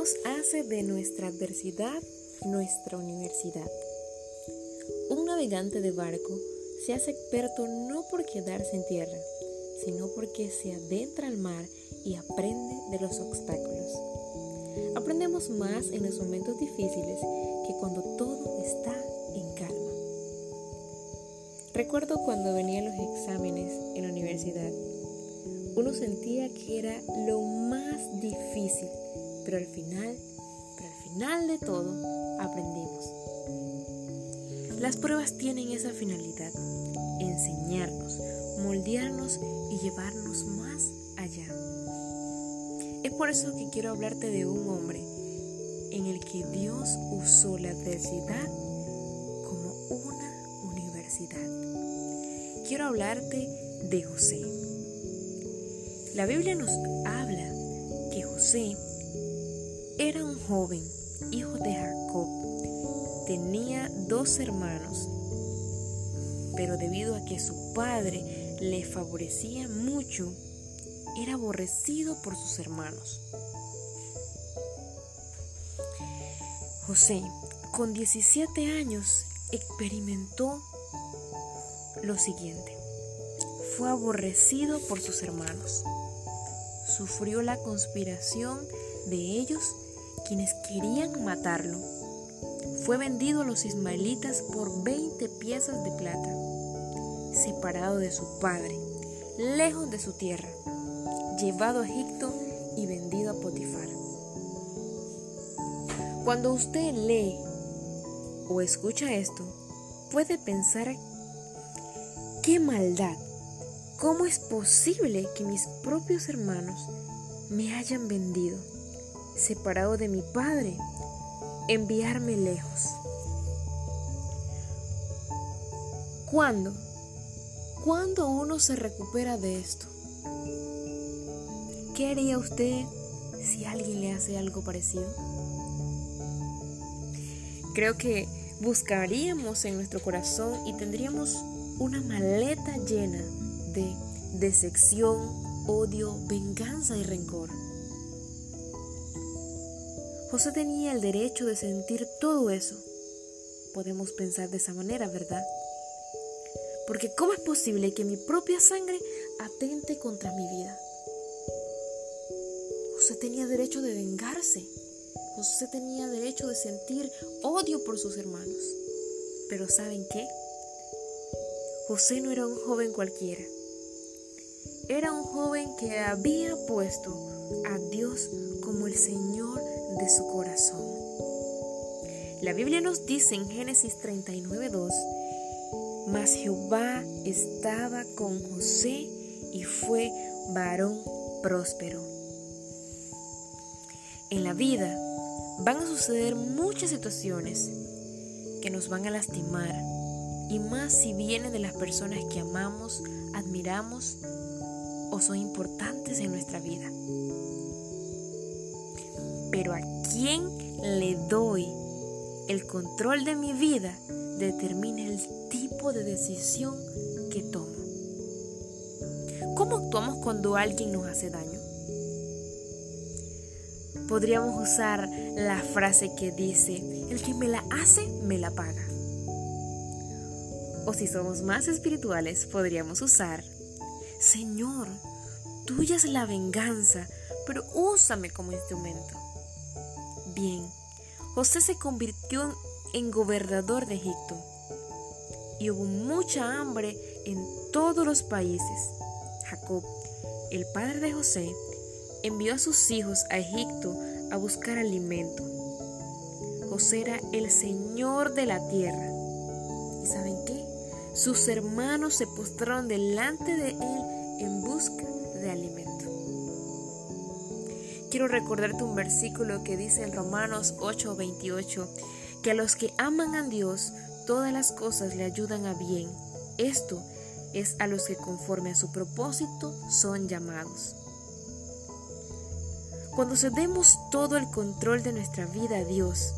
Dios hace de nuestra adversidad nuestra universidad. Un navegante de barco se hace experto no por quedarse en tierra, sino porque se adentra al mar y aprende de los obstáculos. Aprendemos más en los momentos difíciles que cuando todo está en calma. Recuerdo cuando venían los exámenes en la universidad, uno sentía que era lo más difícil, pero al final, pero al final de todo, aprendimos. Las pruebas tienen esa finalidad, enseñarnos, moldearnos y llevarnos más allá. Es por eso que quiero hablarte de un hombre en el que Dios usó la adversidad como una universidad. Quiero hablarte de José. La Biblia nos habla que José era un joven, hijo de Jacob. Tenía dos hermanos, pero debido a que su padre le favorecía mucho, era aborrecido por sus hermanos. José, con 17 años, experimentó lo siguiente. Fue aborrecido por sus hermanos. Sufrió la conspiración de ellos quienes querían matarlo. Fue vendido a los ismaelitas por 20 piezas de plata, separado de su padre, lejos de su tierra llevado a Egipto y vendido a Potifar. Cuando usted lee o escucha esto, puede pensar, qué maldad, ¿cómo es posible que mis propios hermanos me hayan vendido, separado de mi padre, enviarme lejos? ¿Cuándo? ¿Cuándo uno se recupera de esto? ¿Qué haría usted si alguien le hace algo parecido? Creo que buscaríamos en nuestro corazón y tendríamos una maleta llena de decepción, odio, venganza y rencor. José tenía el derecho de sentir todo eso. Podemos pensar de esa manera, ¿verdad? Porque ¿cómo es posible que mi propia sangre atente contra mi vida? José tenía derecho de vengarse. José tenía derecho de sentir odio por sus hermanos. Pero ¿saben qué? José no era un joven cualquiera. Era un joven que había puesto a Dios como el Señor de su corazón. La Biblia nos dice en Génesis 39:2, mas Jehová estaba con José y fue varón próspero. En la vida van a suceder muchas situaciones que nos van a lastimar y más si vienen de las personas que amamos, admiramos o son importantes en nuestra vida. Pero a quién le doy el control de mi vida determina el tipo de decisión que tomo. ¿Cómo actuamos cuando alguien nos hace daño? podríamos usar la frase que dice, el que me la hace, me la paga. O si somos más espirituales, podríamos usar, Señor, tuya es la venganza, pero úsame como instrumento. Bien, José se convirtió en gobernador de Egipto y hubo mucha hambre en todos los países. Jacob, el padre de José, envió a sus hijos a Egipto a buscar alimento. José era el Señor de la tierra. ¿Y saben qué? Sus hermanos se postraron delante de él en busca de alimento. Quiero recordarte un versículo que dice en Romanos 8:28, que a los que aman a Dios, todas las cosas le ayudan a bien. Esto es a los que conforme a su propósito son llamados. Cuando cedemos todo el control de nuestra vida a Dios,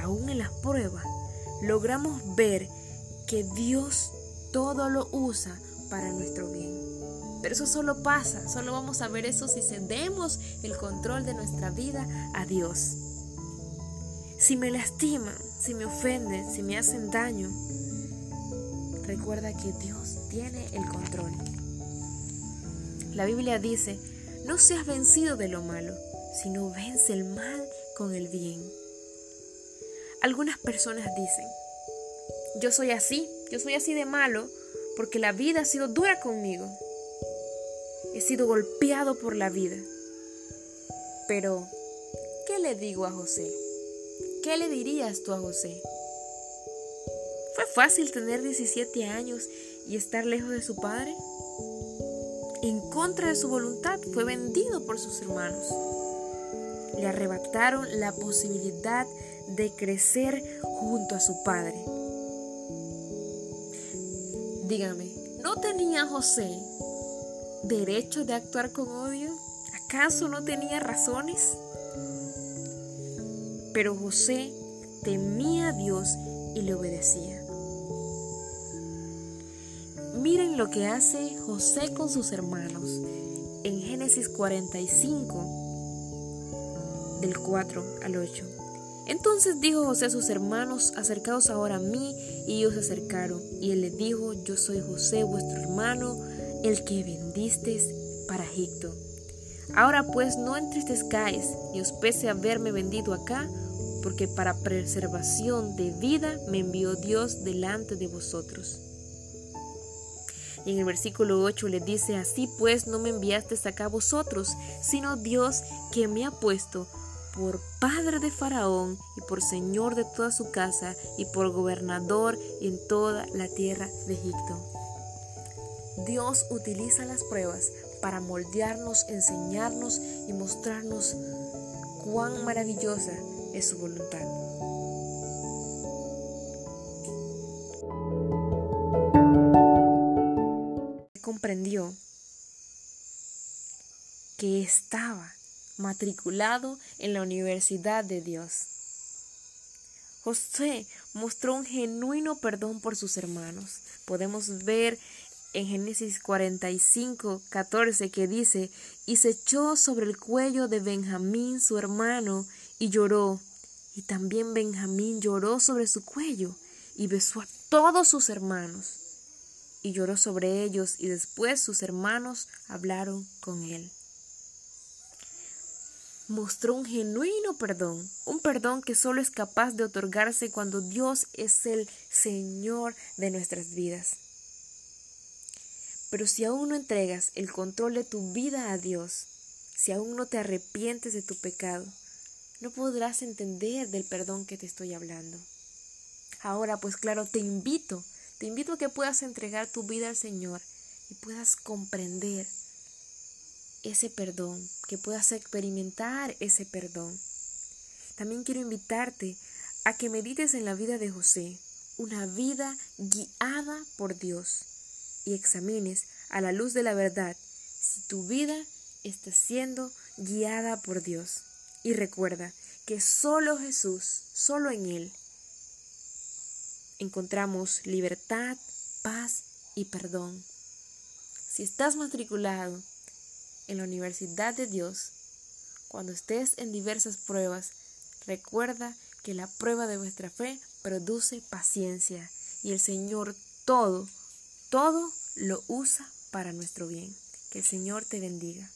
aún en las pruebas, logramos ver que Dios todo lo usa para nuestro bien. Pero eso solo pasa, solo vamos a ver eso si cedemos el control de nuestra vida a Dios. Si me lastiman, si me ofenden, si me hacen daño, recuerda que Dios tiene el control. La Biblia dice, no seas vencido de lo malo, sino vence el mal con el bien. Algunas personas dicen, yo soy así, yo soy así de malo porque la vida ha sido dura conmigo. He sido golpeado por la vida. Pero, ¿qué le digo a José? ¿Qué le dirías tú a José? ¿Fue fácil tener 17 años y estar lejos de su padre? En contra de su voluntad fue vendido por sus hermanos. Le arrebataron la posibilidad de crecer junto a su padre. Dígame, ¿no tenía José derecho de actuar con odio? ¿Acaso no tenía razones? Pero José temía a Dios y le obedecía. Miren lo que hace José con sus hermanos en Génesis 45, del 4 al 8. Entonces dijo José a sus hermanos, acercaos ahora a mí, y ellos se acercaron. Y él les dijo, yo soy José, vuestro hermano, el que vendisteis para Egipto. Ahora pues no entristezcáis, ni os pese haberme vendido acá, porque para preservación de vida me envió Dios delante de vosotros. Y en el versículo 8 le dice, así pues no me enviaste acá vosotros, sino Dios que me ha puesto por padre de Faraón y por señor de toda su casa y por gobernador en toda la tierra de Egipto. Dios utiliza las pruebas para moldearnos, enseñarnos y mostrarnos cuán maravillosa es su voluntad. Comprendió que estaba matriculado en la Universidad de Dios. José mostró un genuino perdón por sus hermanos. Podemos ver en Génesis 45, 14 que dice, y se echó sobre el cuello de Benjamín su hermano y lloró. Y también Benjamín lloró sobre su cuello y besó a todos sus hermanos. Y lloró sobre ellos y después sus hermanos hablaron con él mostró un genuino perdón, un perdón que solo es capaz de otorgarse cuando Dios es el Señor de nuestras vidas. Pero si aún no entregas el control de tu vida a Dios, si aún no te arrepientes de tu pecado, no podrás entender del perdón que te estoy hablando. Ahora, pues claro, te invito, te invito a que puedas entregar tu vida al Señor y puedas comprender ese perdón, que puedas experimentar ese perdón. También quiero invitarte a que medites en la vida de José, una vida guiada por Dios, y examines a la luz de la verdad si tu vida está siendo guiada por Dios. Y recuerda que solo Jesús, solo en Él, encontramos libertad, paz y perdón. Si estás matriculado en la Universidad de Dios, cuando estés en diversas pruebas, recuerda que la prueba de vuestra fe produce paciencia y el Señor todo, todo lo usa para nuestro bien. Que el Señor te bendiga.